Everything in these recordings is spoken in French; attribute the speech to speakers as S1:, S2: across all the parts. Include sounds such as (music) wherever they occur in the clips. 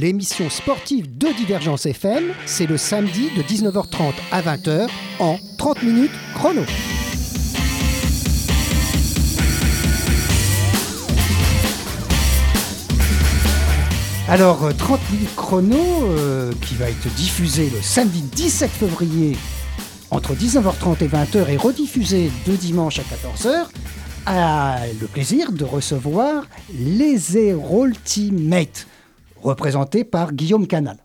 S1: 30 minutes chrono, l'émission sportive de Divergence FM, c'est le samedi de 19h30 à 20h en 30 minutes chrono. Alors, 30 euh, minutes chrono euh, qui va être diffusé le samedi 17 février entre 19h30 et 20h et rediffusé de dimanche à 14h a le plaisir de recevoir les Ultimate, représentés par Guillaume Canal.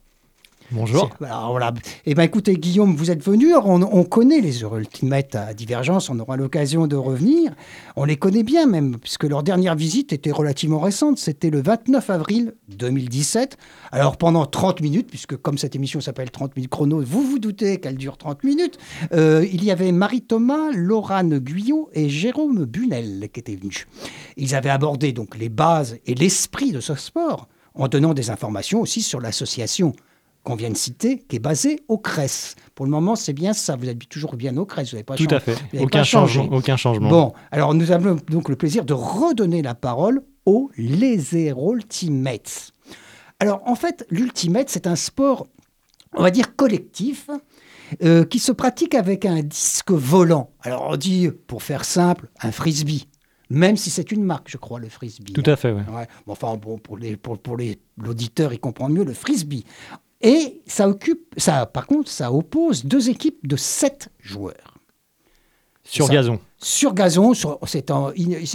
S2: Bonjour.
S1: Alors, voilà. Eh ben, écoutez, Guillaume, vous êtes venu. On, connaît les Ultimate à Divergence. On aura l'occasion de revenir. On les connaît bien même, puisque leur dernière visite était relativement récente. C'était le 29 avril 2017. Alors, pendant 30 minutes, puisque comme cette émission s'appelle 30 minutes chrono, vous vous doutez qu'elle dure 30 minutes, euh, il y avait Marie-Thomas, Laurane Guyot et Jérôme Bunel qui étaient venus. Ils avaient abordé donc les bases et l'esprit de ce sport en donnant des informations aussi sur l'association qu'on vient de citer, qui est basé au CRES. Pour le moment, c'est bien ça. Vous habitez toujours bien au CRES. Vous n'avez pas
S2: Tout à fait. Aucun, changement, aucun changement.
S1: Bon, alors nous avons donc le plaisir de redonner la parole aux Laser Ultimates. Alors, en fait, l'Ultimate, c'est un sport, on va dire, collectif. Euh, qui se pratique avec un disque volant. Alors on dit, pour faire simple, un frisbee. Même si c'est une marque, je crois, le frisbee.
S2: Tout à fait, oui.
S1: Ouais. enfin, bon, pour l'auditeur, pour, pour il comprend mieux le frisbee. Et ça occupe, ça, par contre, ça oppose deux équipes de sept joueurs.
S2: Sur gazon.
S1: Sur gazon,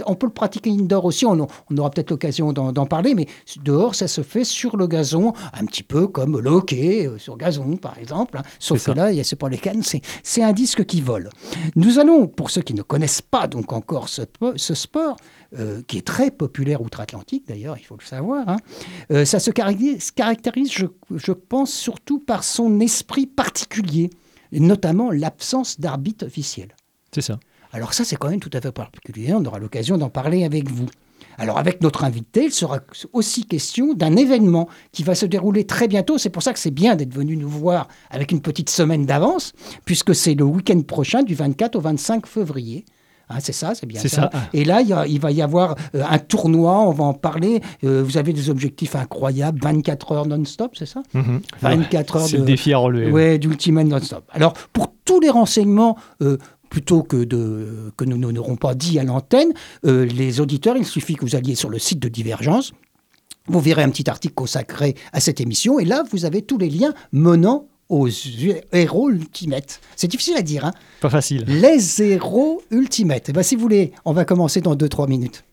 S1: on peut le pratiquer indoor aussi, on, aura peut-être l'occasion d'en parler, mais dehors, ça se fait sur le gazon, un petit peu comme le hockey euh, sur gazon, par exemple. Hein. Sauf que là, c'est pas les cannes, c'est un disque qui vole. Nous allons, pour ceux qui ne connaissent pas donc encore ce, sport, euh, qui est très populaire outre-Atlantique d'ailleurs, il faut le savoir, hein, euh, ça se caractérise, je, je pense, surtout par son esprit particulier, notamment l'absence d'arbitre officiel.
S2: C'est ça.
S1: Alors ça, c'est quand même tout à fait particulier. On aura l'occasion d'en parler avec vous. Alors avec notre invité, il sera aussi question d'un événement qui va se dérouler très bientôt. C'est pour ça que c'est bien d'être venu nous voir avec une petite semaine d'avance, puisque c'est le week-end prochain du 24 au 25 février. Hein, c'est ça, c'est bien ça. Et là, il, va y avoir euh, un tournoi, on va en parler. Euh, vous avez des objectifs incroyables, 24 heures non-stop, c'est ça?
S2: 24 heures de... le défi à relever.
S1: Ouais, d'ultimate non-stop. Alors, pour tous les renseignements, euh, plutôt que, de, que nous n'aurons pas dit à l'antenne, euh, les auditeurs, il suffit que vous alliez sur le site de Divergence. Vous verrez un petit article consacré à cette émission et là, vous avez tous les liens menant aux héros ultimates. C'est difficile à dire. Hein
S2: Pas facile.
S1: Les héros ultimates. Et eh ben, si vous voulez, on va commencer dans 2-3 minutes.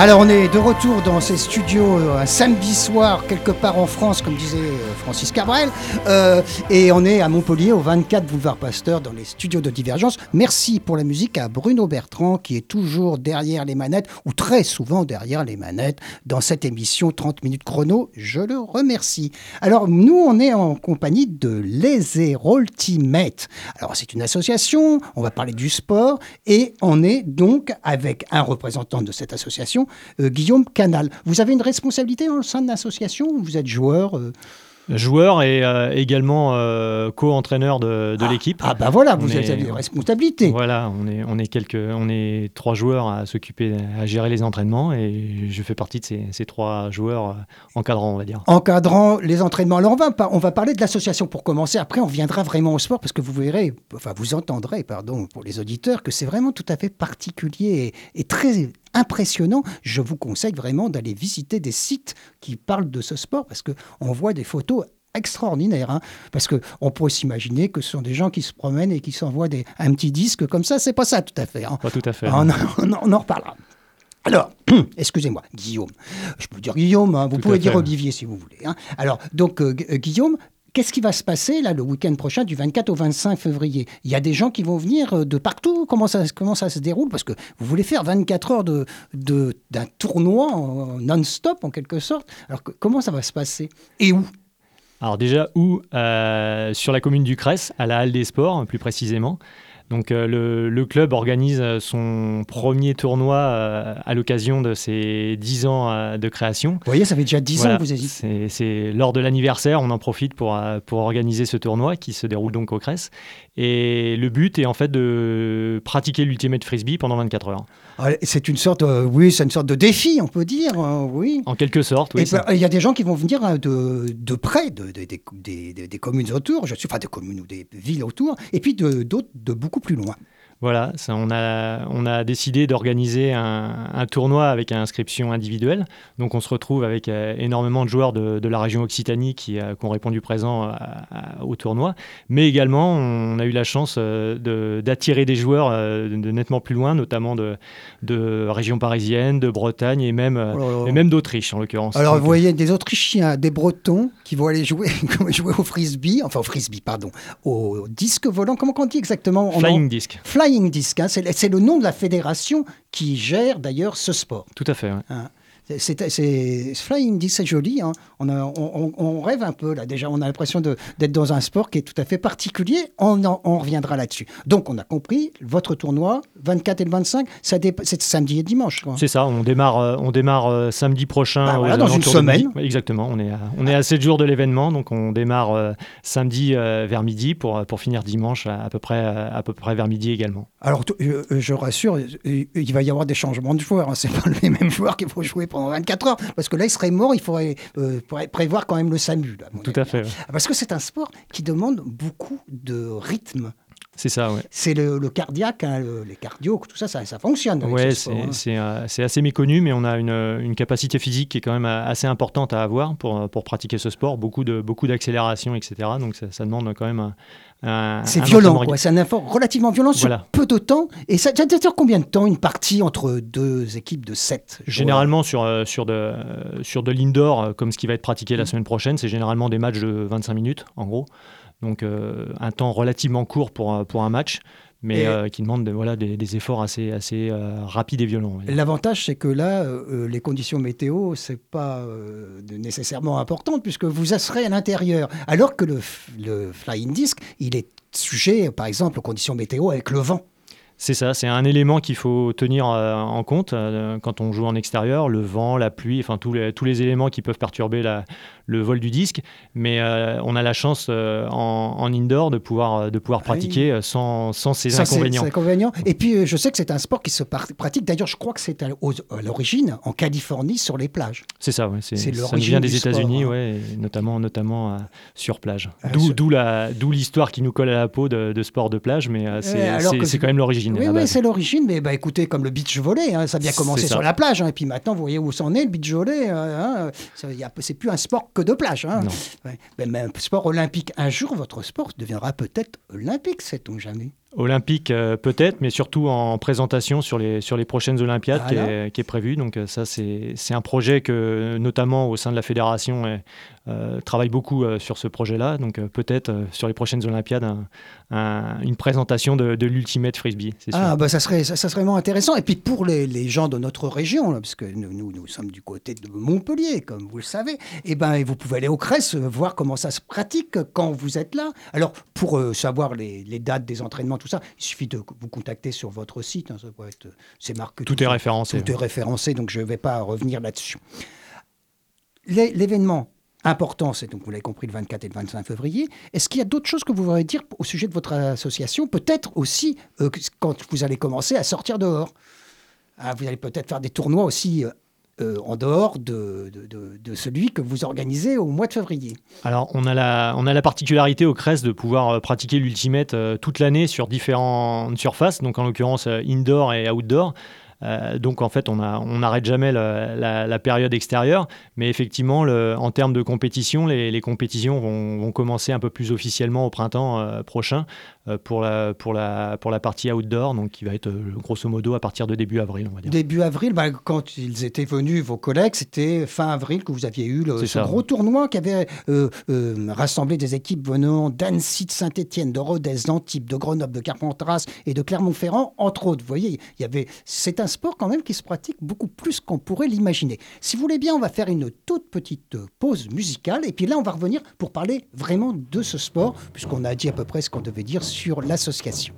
S1: Alors on est de retour dans ces studios euh, un samedi soir quelque part en France comme disait euh, Francis Cabrel euh, et on est à Montpellier au 24 boulevard Pasteur dans les studios de Divergence. Merci pour la musique à Bruno Bertrand qui est toujours derrière les manettes ou très souvent derrière les manettes dans cette émission 30 minutes chrono. Je le remercie. Alors nous on est en compagnie de Les Ultimate. Alors c'est une association, on va parler du sport et on est donc avec un représentant de cette association Guillaume Canal. Vous avez une responsabilité au sein de l'association Vous êtes joueur euh,
S2: joueur et euh, également euh, co-entraîneur de, de
S1: ah,
S2: l'équipe.
S1: Ah bah voilà, vous avez des responsabilités.
S2: Voilà, on est, on est quelques, on est trois joueurs à s'occuper, à gérer les entraînements et je fais partie de ces, ces trois joueurs euh, encadrants, on va dire.
S1: Encadrant les entraînements. Alors on va, on va parler de l'association pour commencer. Après, on viendra vraiment au sport parce que vous verrez, enfin vous entendrez, pardon, pour les auditeurs, que c'est vraiment tout à fait particulier et, et très impressionnant. Je vous conseille vraiment d'aller visiter des sites qui parlent de ce sport parce qu'on voit des photos extraordinaires. Hein. parce qu'on pourrait s'imaginer que ce sont des gens qui se promènent et qui s'envoient un petit disque comme ça. C'est pas ça tout à fait. Hein.
S2: Pas tout à fait.
S1: On, en reparlera. Alors, (clears throat) excusez-moi, Guillaume. Je peux dire Guillaume, hein. vous pouvez dire Olivier si vous voulez. Alors, donc, euh, Guillaume, Qu'est-ce qui va se passer là le week-end prochain du 24 au 25 février? Il y a des gens qui vont venir euh, de partout? Comment ça, se déroule? Parce que vous voulez faire 24 heures d'un tournoi non-stop en quelque sorte. Alors comment ça va se passer? Et où?
S2: Alors déjà où? Euh, Sur la commune du Cresse, à la Halle des Sports plus précisément. Donc euh, le, club organise son premier tournoi euh, à l'occasion de ses 10 ans euh, de création. Vous
S1: voyez, ça fait déjà 10 ans que vous
S2: hésitez. C'est lors de l'anniversaire, on en profite pour, pour organiser ce tournoi qui se déroule donc au Cresse. Et le but est en fait de pratiquer l'ultimate frisbee pendant 24 heures.
S1: Ah, c'est une sorte, oui, c'est une sorte de défi, on peut dire, oui.
S2: En quelque sorte, oui.
S1: Il y a des gens qui vont venir de, de près, de, des, des communes autour, je suis, enfin des communes ou des villes autour, et puis d'autres de beaucoup plus loin.
S2: Voilà, ça, on, a, on a décidé d'organiser un, tournoi avec inscription individuelle. Donc on se retrouve avec euh, énormément de joueurs de, la région Occitanie qui, euh, ont répondu présent au tournoi. Mais également, on a eu la chance euh, d'attirer des joueurs de, nettement plus loin, notamment de, de régions parisiennes, de Bretagne et même, oh même d'Autriche en l'occurrence.
S1: Alors vous voyez des Autrichiens, des Bretons qui vont aller jouer, (laughs) jouer au frisbee, enfin au frisbee, pardon, au disque volant. Comment on dit exactement
S2: Flying disc.
S1: Flying Disc. Hein, c'est le nom de la fédération qui gère d'ailleurs ce sport.
S2: Tout à fait.
S1: Hein. C'est Flying Disc, c'est joli. Hein. On, on, rêve un peu là. Déjà, on a l'impression d'être dans un sport qui est tout à fait particulier. On, on reviendra là-dessus. Donc, on a compris. Votre tournoi, 24 et le 25, c'est samedi et dimanche.
S2: C'est ça. On démarre, euh, on démarre euh, samedi prochain.
S1: Bah dans une semaine.
S2: Exactement. On est à, on est à 7 jours de l'événement, donc on démarre euh, samedi vers midi pour pour finir dimanche à, peu près à peu près vers midi également.
S1: Alors, je, rassure, il va y avoir des changements de joueurs. Hein. C'est pas les mêmes joueurs qui vont jouer pendant 24 heures. Parce que là, il serait mort, il faudrait, euh, prévoir quand même le SAMU.
S2: Tout à fait.
S1: Parce que c'est un sport qui demande beaucoup de rythme.
S2: C'est ça, ouais.
S1: C'est le, cardiaque, hein, les cardio, tout ça, ça, fonctionne.
S2: Oui, hein. c'est assez méconnu, mais on a une, capacité physique qui est quand même assez importante à avoir pour, pour pratiquer ce sport. Beaucoup d'accélération, beaucoup etc. Donc ça, ça, demande quand même
S1: c'est violent, C'est un effort relativement violent sur peu de temps. Et ça, ça dure combien de temps une partie entre deux équipes de 7
S2: Généralement sur, euh, sur de, sur de l'indoor, euh, comme ce qui va être pratiqué la mm. semaine prochaine, c'est généralement des matchs de 25 minutes, en gros. Donc euh, un temps relativement court pour, pour un match mais euh, qui demande voilà, des, efforts assez, assez euh, rapides et violents.
S1: L'avantage, c'est que là, euh, les conditions météo, ce n'est pas nécessairement important, puisque vous serez à l'intérieur. Alors que le, le flying disc, il est sujet, par exemple, aux conditions météo avec le vent.
S2: C'est ça, c'est un élément qu'il faut tenir en compte quand on joue en extérieur, le vent, la pluie, enfin tous les, tous les éléments qui peuvent perturber la, le vol du disque, mais euh, on a la chance euh, en, indoor de pouvoir, de pouvoir ah pratiquer euh, sans, sans, ces inconvénients.
S1: inconvénients. Et puis je sais que c'est un sport qui se pratique, d'ailleurs je crois que c'est à, l'origine en Californie sur les plages.
S2: C'est ça, ouais, c'est, ça vient des États-Unis, hein. ouais, notamment, notamment sur plage. d'où, d'où, l'histoire qui nous colle à la peau de, sport de plage, mais c'est, quand même l'origine.
S1: Oui, oui c'est l'origine, mais bah, écoutez, comme le beach volley, hein, ça a bien commencé sur la plage, hein, et puis maintenant vous voyez où c'en est le beach volley, hein, c'est plus un sport que de plage. Hein. Mais, sport olympique, un jour, votre sport deviendra peut-être olympique, sait-on jamais
S2: Olympique euh, peut-être, mais surtout en présentation sur les, sur les prochaines Olympiades qui, est, qui, est, prévu. Donc euh, ça, c'est un projet que, notamment au sein de la fédération, euh, travaille beaucoup sur ce projet-là. Donc peut-être sur les prochaines Olympiades, une présentation de, de l'Ultimate Frisbee.
S1: Ah, bah, ça, serait, ça, serait vraiment intéressant. Et puis pour les, les gens de notre région, parce que nous, nous, nous, sommes du côté de Montpellier, comme vous le savez, et eh ben, vous pouvez aller au CRES, voir comment ça se pratique quand vous êtes là. Alors, pour savoir les, les dates des entraînements, tout ça. Il suffit de vous contacter sur votre site. Hein, c'est marqué.
S2: Tout, est référencé.
S1: Tout est référencé, donc je ne vais pas revenir là-dessus. L'événement important, c'est donc, vous l'avez compris, le 24 et le 25 février. Est-ce qu'il y a d'autres choses que vous voudriez dire au sujet de votre association Peut-être aussi euh, quand vous allez commencer à sortir dehors? Ah, vous allez peut-être faire des tournois aussi euh, euh, en dehors de, celui que vous organisez au mois de février.
S2: Alors, on a la, on particularité au CRES de pouvoir euh, pratiquer l'Ultimate euh, toute l'année sur différentes surfaces, donc en l'occurrence indoor et outdoor. Donc en fait, on n'arrête jamais la, période extérieure, mais effectivement, en termes de compétition, les, compétitions vont, commencer un peu plus officiellement au printemps prochain pour, la, pour, la, pour la partie outdoor, donc qui va être grosso modo à partir de début avril, on va dire.
S1: Début avril, bah, quand ils étaient venus, vos collègues, c'était fin avril que vous aviez eu le, ce gros tournoi qui avait rassemblé des équipes venant d'Annecy, de Saint-Étienne, de Rodez, d'Antibes, de Grenoble, de Carpentras et de Clermont-Ferrand, entre autres. Vous voyez, il y avait, c'est un sport quand même qui se pratique beaucoup plus qu'on pourrait l'imaginer. Si vous voulez bien, on va faire une toute petite pause musicale et puis là, on va revenir pour parler vraiment de ce sport, puisqu'on a dit à peu près ce qu'on devait dire sur l'association.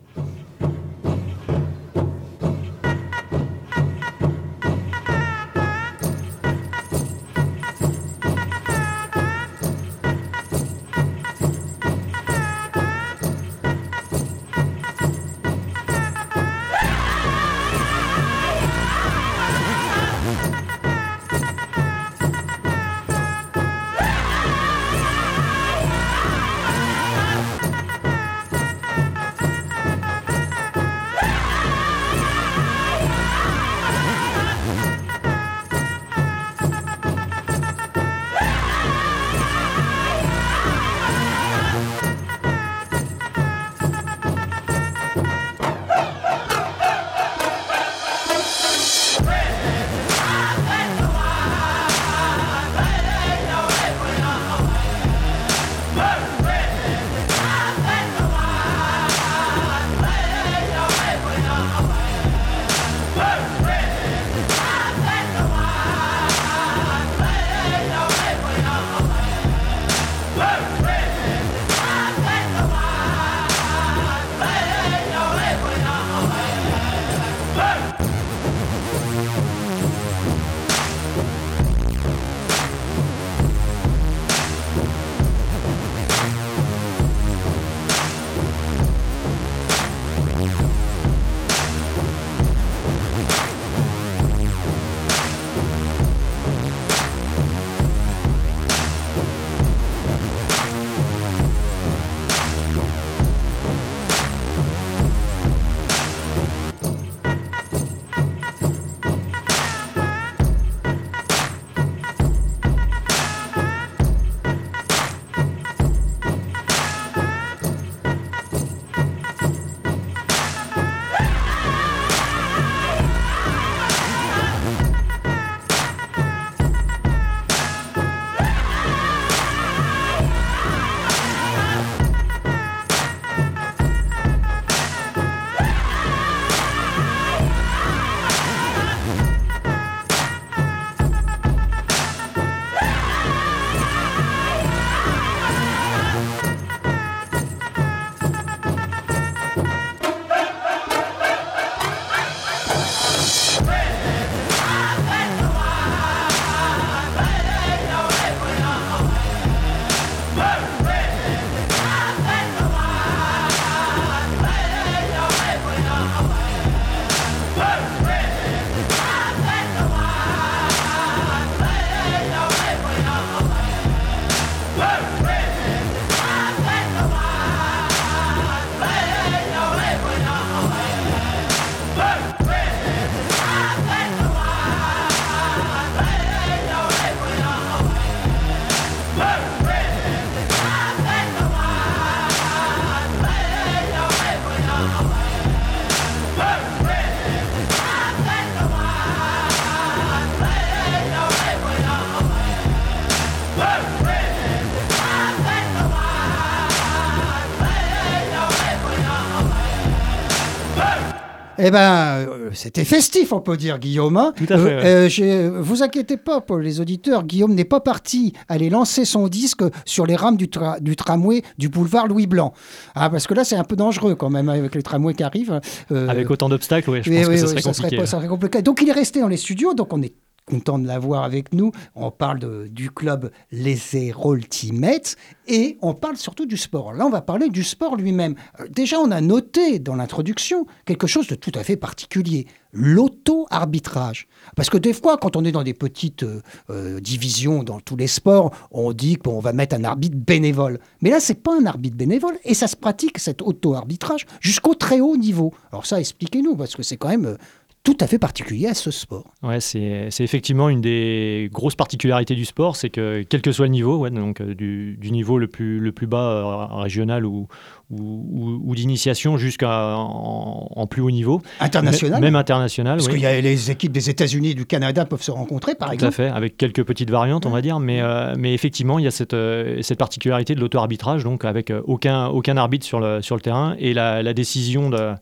S1: Eh ben, euh, c'était festif, on peut dire, Guillaume. hein.
S2: Tout à fait, ouais.
S1: euh, j'ai- vous inquiétez pas pour les auditeurs, Guillaume n'est pas parti aller lancer son disque sur les rames du, tra- du tramway du boulevard Louis Blanc. Ah, parce que là, c'est un peu dangereux quand même avec les tramways qui arrivent. Euh,
S2: Avec autant d'obstacles, ouais, je
S1: oui,
S2: pense
S1: oui,
S2: que ça
S1: oui,
S2: serait
S1: ça serait
S2: compliqué.
S1: pas- ça serait compliqué. Donc il est resté dans les studios, donc on est content de l'avoir avec nous. On parle du club Les Zéro Ultimate et on parle surtout du sport. Là, on va parler du sport lui-même. Euh, Déjà, on a noté dans l'introduction quelque chose de tout à fait particulier l'auto-arbitrage. Parce que des fois, quand on est dans des petites euh, euh, divisions dans tous les sports, on dit qu'on va mettre un arbitre bénévole. Mais là, c'est pas un arbitre bénévole et ça se pratique, cet auto-arbitrage, jusqu'au très haut niveau. Alors ça, expliquez-nous, parce que c'est quand même tout à fait particulier à ce sport.
S2: Ouais, c'est effectivement une des grosses particularités du sport, c'est que quel que soit le niveau, donc euh, du, du niveau le plus, le plus bas euh, régional ou, ou, ou- d'initiation jusqu'à en, en plus haut niveau,
S1: International
S2: même international,
S1: Parce
S2: oui.
S1: qu'il y a les équipes des États-Unis et du Canada peuvent se rencontrer, par
S2: Tout à
S1: exemple.
S2: fait, avec quelques petites variantes, on va dire, mais, euh, mais effectivement, il y a cette, euh, cette particularité de l'auto-arbitrage, donc avec euh, aucun, aucun arbitre sur le, sur le terrain, et la, la décision de,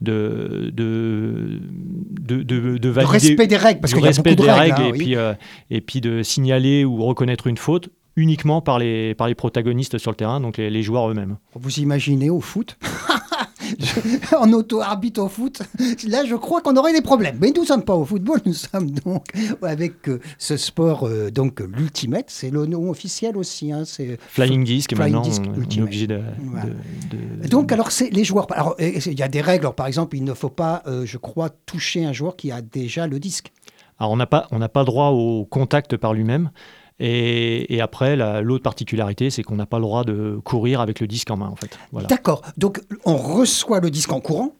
S2: de, de, de, de- de
S1: Le
S2: valider
S1: respect des règles, parce qu'il y a
S2: respect
S1: beaucoup de
S2: des
S1: règles.
S2: règles,
S1: hein,
S2: et,
S1: oui.
S2: puis, euh, et puis de signaler ou reconnaître une faute uniquement par les, par les protagonistes sur le terrain, donc les, les joueurs eux-mêmes.
S1: Vous imaginez au foot (laughs) Je- En auto-arbitre au foot, là je crois qu'on aurait des problèmes. Mais nous ne sommes pas au football, nous sommes donc avec euh, ce sport, euh, donc l'ultimate, c'est le nom officiel aussi. hein, c'est
S2: Flying Disc,
S1: Flying
S2: maintenant,
S1: Disc
S2: on, on est
S1: Ultimate.
S2: obligé de...
S1: Voilà.
S2: de- de-
S1: Donc, alors, c'est les joueurs. Alors, euh, il y a des règles. Alors, par exemple, il ne faut pas, euh, je crois, toucher un joueur qui a déjà le disque.
S2: Alors, on n'a pas, on n'a pas droit au contact par lui-même. Et, et après, la- l'autre particularité, c'est qu'on n'a pas le droit de courir avec le disque en main, en fait. Voilà.
S1: D'accord. Donc, on reçoit le disque en courant,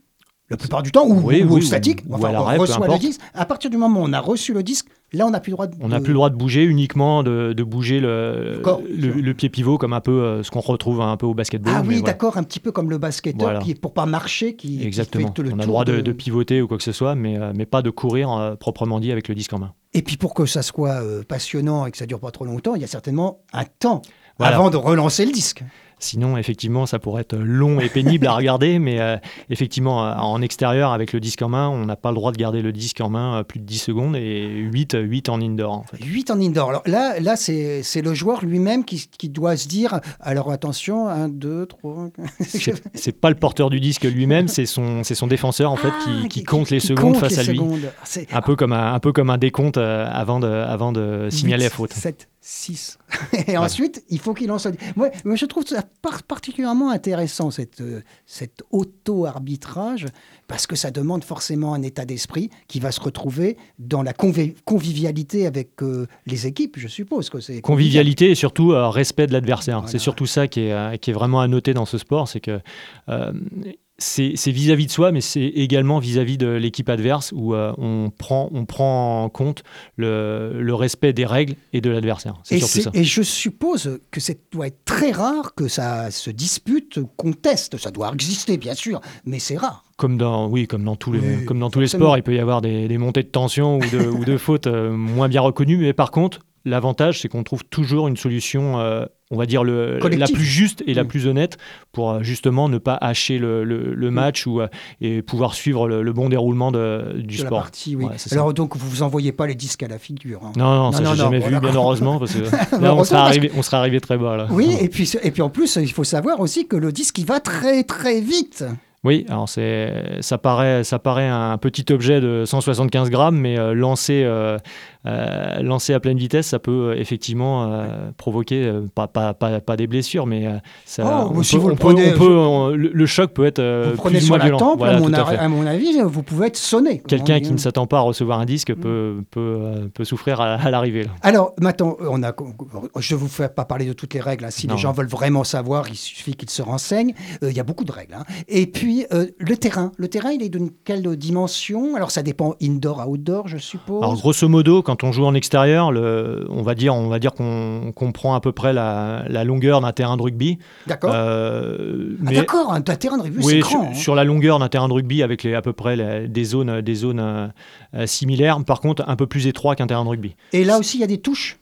S1: la plupart du temps, ou,
S2: Oui,
S1: ou
S2: oui,
S1: statique.
S2: ou- ou
S1: Enfin, on
S2: peu
S1: reçoit le disque. À partir du moment où on a reçu le disque, là, on n'a plus le droit de.
S2: On n'a plus le droit de bouger, uniquement de, de bouger le,
S1: D'accord.
S2: le, le pied pivot, comme un peu euh, ce qu'on retrouve un peu au basketball.
S1: Ah oui,
S2: voilà.
S1: d'accord, un petit peu comme le basketteur
S2: Voilà.
S1: qui, pour pas marcher, qui, qui
S2: Exactement.
S1: fait tout le
S2: On a le droit de pivoter ou quoi que ce soit, mais, euh, mais pas de courir euh, proprement dit avec le disque en main.
S1: Et puis pour que ça soit euh, passionnant et que ça dure pas trop longtemps, il y a certainement un temps
S2: Voilà.
S1: avant de relancer le disque.
S2: Sinon, effectivement, ça pourrait être long et pénible à regarder, mais euh, effectivement, euh, en extérieur, avec le disque en main, on n'a pas le droit de garder le disque en main euh, plus de 10 secondes et 8, 8 en indoor. En fait.
S1: 8 en indoor. Alors là, là c'est c'est le joueur lui-même qui, qui doit se dire alors attention, 1, 2, 3.
S2: C'est pas le porteur du disque lui-même, c'est son, c'est son défenseur en fait qui, qui compte les secondes face à lui. Un peu comme un, un peu comme un décompte avant de, avant de signaler la faute.
S1: 7, 6. (laughs) Et ensuite, il faut qu'il lance. un- Moi, je trouve ça par- particulièrement intéressant, cette, euh, cet auto-arbitrage, parce que ça demande forcément un état d'esprit qui va se retrouver dans la convi- convivialité avec euh, les équipes, je suppose que c'est.
S2: Convivialité et surtout euh, respect de l'adversaire.
S1: Voilà.
S2: C'est surtout ça qui est, euh, qui est vraiment à noter dans ce sport, c'est que c'est vis-à-vis de soi, mais c'est également vis-à-vis de l'équipe adverse où euh, on, prend, on prend en compte le, le respect des règles et de l'adversaire. C'est
S1: Et,
S2: surtout
S1: c'est-
S2: ça.
S1: et je suppose que ça doit être très rare que ça se dispute, conteste. Ça doit exister, bien sûr, mais c'est rare.
S2: Comme dans, oui, comme dans tous les,
S1: Oui,
S2: comme dans tous les sports, il peut y avoir des, des montées de tension ou de, ou de fautes euh, moins bien reconnues, mais par contre, l'avantage, c'est qu'on trouve toujours une solution, euh, on va dire, le, la plus juste et la
S1: Mm.
S2: plus honnête pour euh, justement ne pas hacher le, le- le match ou, euh, et pouvoir suivre le, bon déroulement de- du
S1: de la
S2: sport.
S1: partie, oui.
S2: Ouais, c'est ça.
S1: Alors donc vous vous envoyez pas les disques à la figure. hein.
S2: Non, non, ça
S1: Non, non,
S2: jamais
S1: non,
S2: vu, bien heureusement, parce que (laughs) là, on serait, arrivé, on serait arrivé très bas. Là.
S1: Oui, et puis, et puis en plus, il faut savoir aussi que le disque, il va très très vite.
S2: Oui, alors c'est, ça paraît, ça paraît un petit objet de 175 grammes, mais euh, lancé, euh, euh, lancé à pleine vitesse, ça peut euh, effectivement euh, provoquer euh, pas, pas, pas, pas des blessures, mais ça,
S1: Oh,
S2: on
S1: si
S2: peut-
S1: vous le
S2: on peut-
S1: prenez,
S2: on peut- on- le, le choc peut être euh,
S1: vous prenez
S2: plus ou moins violent. Voilà,
S1: à, mon
S2: à
S1: à avis, vous pouvez être sonné.
S2: Quelqu'un qui ne s'attend pas à recevoir un disque
S1: Mm.
S2: peut, peut, euh, peut souffrir à, à l'arrivée.
S1: Alors maintenant, on a, je ne vous fais pas parler de toutes les règles. hein. Si
S2: Non.
S1: les gens veulent vraiment savoir, il suffit qu'ils se renseignent. Euh, Il y a beaucoup de règles. hein. Et puis euh, le terrain. Le terrain, il est d'une quelle dimension? Alors ça dépend indoor, outdoor, je suppose.
S2: Alors grosso modo, quand on joue en extérieur, le, on va dire, on va dire qu'on qu'on prend à peu près la, la longueur d'un terrain de rugby.
S1: D'accord.
S2: Euh,
S1: Ah, D'accord, un terrain de c'est
S2: Oui,
S1: grand.
S2: sur,
S1: hein.
S2: sur la longueur d'un terrain de rugby avec les, à peu près les- des zones, des zones euh, similaires. Par contre, un peu plus étroit qu'un terrain de rugby.
S1: Et là aussi, il y a des touches?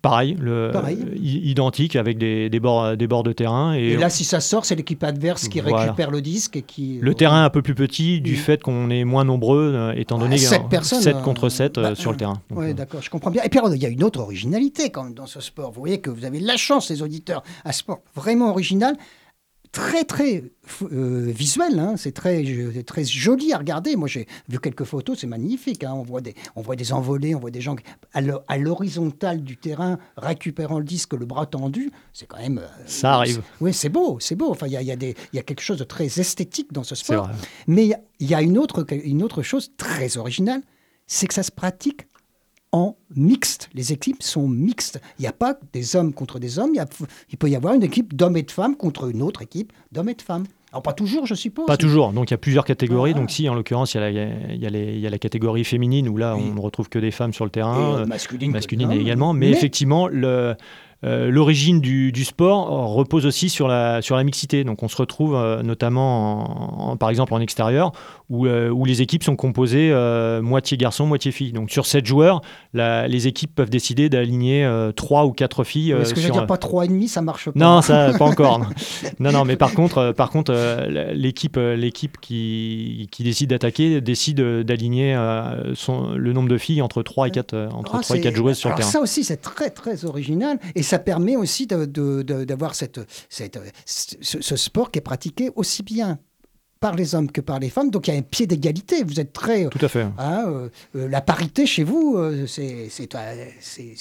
S2: Pareil, le, identique avec des, bords, des bords de terrain.
S1: Et, là, si ça sort, c'est l'équipe adverse qui récupère le disque et qui.
S2: Le terrain un peu plus petit du fait qu'on est moins nombreux, étant donné
S1: 7 personnes,
S2: 7 contre 7 bah, sur le terrain.
S1: Oui, d'accord, je comprends bien. Et puis il y a une autre originalité quand même dans ce sport. Vous voyez que vous avez la chance, les auditeurs, un sport vraiment original très très euh, visuel, hein. c'est très, très joli à regarder. Moi j'ai vu quelques photos, c'est magnifique. Hein. On, voit des, on voit des envolées, on voit des gens à l'horizontale du terrain récupérant le disque, le bras tendu. C'est quand même. Euh,
S2: Ça arrive.
S1: Oui, c'est beau, c'est beau. Enfin, il y a, y, a y a, quelque chose de très esthétique dans ce sport. Mais il y, a une autre, une autre chose très originale, c'est que ça se pratique en mixte. Les équipes sont mixtes. Il n'y a pas des hommes contre des hommes. Il, peut y avoir une équipe d'hommes et de femmes contre une autre équipe d'hommes et de femmes. Alors pas toujours, je suppose.
S2: Pas toujours. Donc il y a plusieurs catégories. Ah. Donc si, en l'occurrence, il y, a la, catégorie féminine où là, on ne retrouve que des femmes sur le terrain.
S1: Et masculine.
S2: Masculine également. Mais, effectivement, le, euh, l'origine du, sport repose aussi sur la, sur la mixité. Donc on se retrouve euh, notamment, par exemple, en extérieur, où, euh, où, les équipes sont composées moitié garçons, moitié filles. Donc sur 7 joueurs, les équipes peuvent décider d'aligner 3 ou 4 filles.
S1: Est-ce que je veux dire pas 3,5, ça marche pas
S2: Non, ça, (laughs) pas encore. non, non, mais par contre, par contre l'équipe, l'équipe qui, qui décide d'attaquer décide d'aligner le nombre de filles entre 3 et 4, entre 3 ah, et 4 joueuses sur le terrain.
S1: Ça aussi, c'est très, très original. Et ça permet aussi d'avoir cette, cette, ce, sport qui est pratiqué aussi bien par les hommes que par les femmes. Donc il y a un pied d'égalité. Vous êtes très.
S2: Tout à fait.
S1: Hein, euh, euh, la parité chez vous, euh, c'est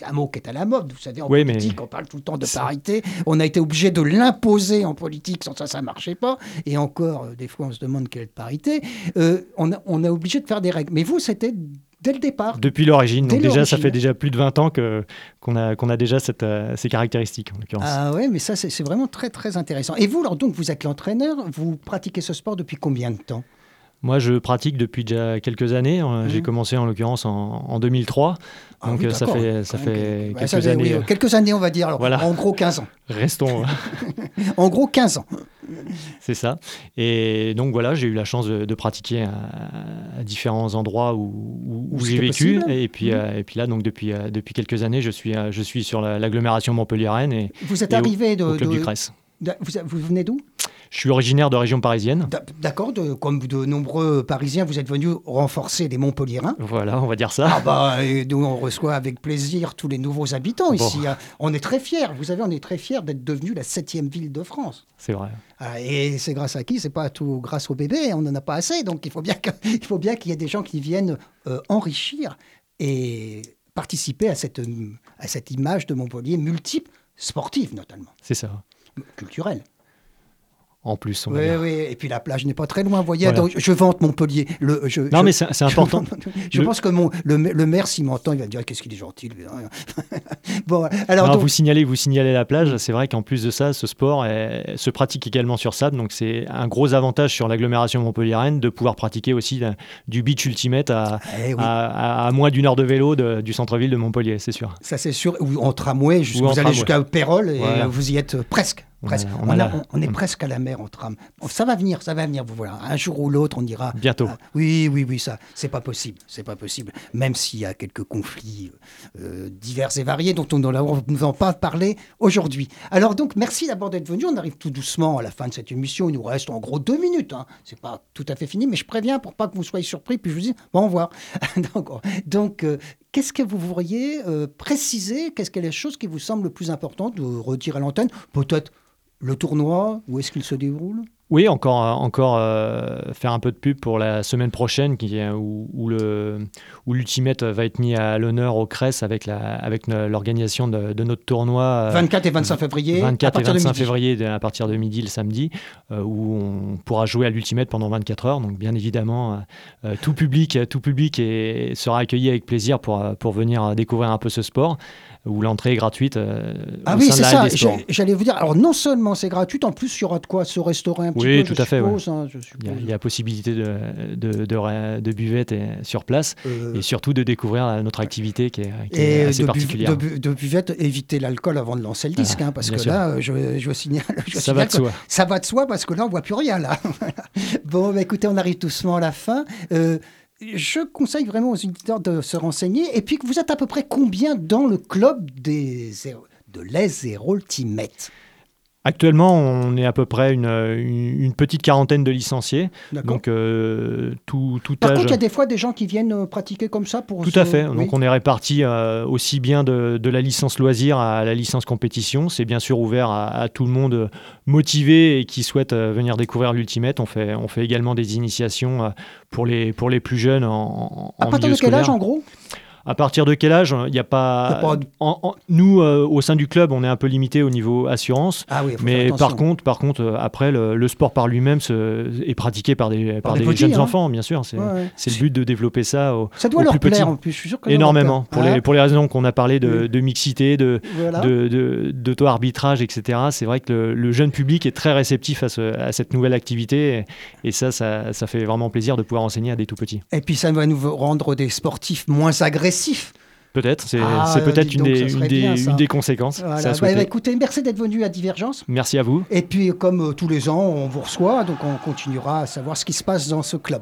S1: un mot qui est à la mode. Vous savez, en politique, on parle tout le temps de parité. On a été obligé de l'imposer en politique, sans ça, ça ne marchait pas. Et encore, des fois, on se demande quelle est parité. on, a, on a obligé de faire des règles. Mais vous, c'était dès le départ.
S2: Depuis l'origine. Donc déjà, ça fait déjà plus de 20 ans que, qu'on, a, qu'on a déjà cette, euh, ces caractéristiques, en l'occurrence.
S1: Ah oui, mais ça, c'est, vraiment très, très intéressant. Et vous, alors, donc, vous êtes l'entraîneur. Vous pratiquez ce sport depuis combien de temps?
S2: Moi, je pratique depuis déjà quelques années. Euh, j'ai mmh. commencé en l'occurrence en, 2003. Ah donc euh, ça fait, ça fait quelques années.
S1: quelques années, on va dire. voilà. En gros, 15 ans. (laughs)
S2: Restons. (laughs)
S1: en gros, 15 ans. (laughs)
S2: C'est ça. Et donc voilà, j'ai eu la chance de, pratiquer à, différents endroits où, où, j'ai vécu. Et puis, mmh. euh, et puis là, donc depuis, depuis quelques années, je suis, je suis sur l'agglomération Montpellier-Rennes. Et,
S1: vous êtes arrivé de,
S2: Club
S1: du
S2: Cresse.
S1: Vous, vous venez d'où?
S2: Je suis originaire de région parisienne.
S1: D'accord, comme de nombreux Parisiens, vous êtes venus renforcer les Montpelliérains.
S2: Voilà, on va dire ça.
S1: Ah bah, nous on reçoit avec plaisir tous les nouveaux habitants ici. Hein. On est très fiers, vous savez, on est très fiers d'être devenu la septième ville de France.
S2: C'est vrai.
S1: Ah, et c'est grâce à qui? C'est pas tout grâce au bébé, on n'en a pas assez. Donc (laughs) il faut bien qu'il y ait des gens qui viennent euh, enrichir et participer à cette, à cette image de Montpellier multiple, sportive notamment.
S2: C'est ça.
S1: Culturelle
S2: en plus.
S1: oui, oui, et puis la plage n'est pas très loin. Vous voyez, je vante Montpellier.
S2: Le, non, mais c'est (laughs) important.
S1: Je, pense que mon, le, maire, s'il m'entend, il va dire qu'est-ce qu'il est gentil. (laughs)
S2: bon, alors. vous, signalez, vous signalez la plage. C'est vrai qu'en plus de ça, ce sport se pratique également sur sable. Donc c'est un gros avantage sur l'agglomération montpelliéraine de pouvoir pratiquer aussi du beach ultimate à, eh à, moins d'une heure de vélo du centre-ville de Montpellier, c'est sûr.
S1: Ça, c'est sûr. Ou en tramway, vous allez jusqu'à Pérol et vous y êtes presque. On, est presque à la mer en tram. Ça va venir, ça va venir. Vous voilà. Un jour ou l'autre, on ira.
S2: Bientôt.
S1: oui, oui, oui, ça, c'est pas possible. C'est pas possible. Même s'il y a quelques conflits euh, divers et variés dont on ne nous en pas parlé aujourd'hui. Alors donc, merci d'abord d'être venu. On arrive tout doucement à la fin de cette émission. Il nous reste en gros deux minutes. Hein. C'est pas tout à fait fini, mais je préviens pour pas que vous soyez surpris. Puis je vous dis, bon, au revoir. (laughs) donc, euh, Qu'est-ce que vous voudriez euh, préciser? Qu'est-ce que les choses qui vous semblent le plus importantes de redire à l'antenne? Peut-être le tournoi, où est-ce qu'il se déroule?
S2: Oui, encore, encore euh, faire un peu de pub pour la semaine prochaine qui, où, où, le, où l'Ultimate va être mis à l'honneur au CRES avec, la, avec l'organisation de, notre tournoi.
S1: 24 euh, et 25 février.
S2: 24 et 25 février à partir de midi le samedi, euh, où on pourra jouer à l'Ultimate pendant 24 heures. Donc bien évidemment, tout public, tout public sera accueilli avec plaisir pour, pour venir découvrir un peu ce sport où l'entrée est gratuite. Euh,
S1: ah oui, c'est ça. J'allais vous dire. Alors non seulement c'est gratuit, en plus il y aura de quoi se restaurer un petit
S2: oui,
S1: peu.
S2: Oui, tout à fait. Hein, il, y a, possibilité de, de, de, buvette sur place euh, et surtout de découvrir notre activité qui est, assez particulière.
S1: de, buvette, éviter l'alcool avant de lancer le disque, ah, hein, parce que là, je, je signale.
S2: ça va de soi.
S1: Ça va de soi parce que là, on voit plus rien là. (laughs) bon, bah, écoutez, on arrive doucement à la fin. Euh, je conseille vraiment aux auditeurs de se renseigner. Et puis, vous êtes à peu près combien dans le club de les Ultimate?
S2: Actuellement, on est à peu près une, une, petite quarantaine de licenciés. Donc, euh, tout, tout
S1: Par contre, il y a des fois des gens qui viennent euh, pratiquer comme ça pour.
S2: Tout à fait. Donc, on est réparti euh, aussi bien de, de, la licence loisir à la licence compétition. C'est bien sûr ouvert à, tout le monde motivé et qui souhaite venir découvrir l'Ultimate. On fait, on fait également des initiations pour les, pour les plus jeunes en,
S1: en À partir de quel âge, en gros?
S2: À partir de quel âge Il n'y a pas. nous, euh, au sein du club, on est un peu limité au niveau assurance.
S1: Ah oui,
S2: mais par contre, par contre, euh, après, le, sport par lui-même est pratiqué par des, par, des, jeunes hein. enfants, bien sûr. C'est le but de développer ça au,
S1: ça doit
S2: leur
S1: plus
S2: plaire,
S1: en plus. Je suis sûr que
S2: Énormément. Pour, les, pour les raisons qu'on a parlé de, de mixité, de, d'auto-arbitrage, etc. C'est vrai que le, jeune public est très réceptif à, à cette nouvelle activité. Et, ça, ça, ça fait vraiment plaisir de pouvoir enseigner à des tout petits.
S1: Et puis, ça va nous rendre des sportifs moins agressifs
S2: Peut-être, c'est ah, peut-être une, une, des, conséquences.
S1: Bah, écoutez, merci d'être venu à Divergence.
S2: Merci à vous.
S1: Et puis, comme euh, tous les ans, on vous reçoit, donc on continuera à savoir ce qui se passe dans ce club.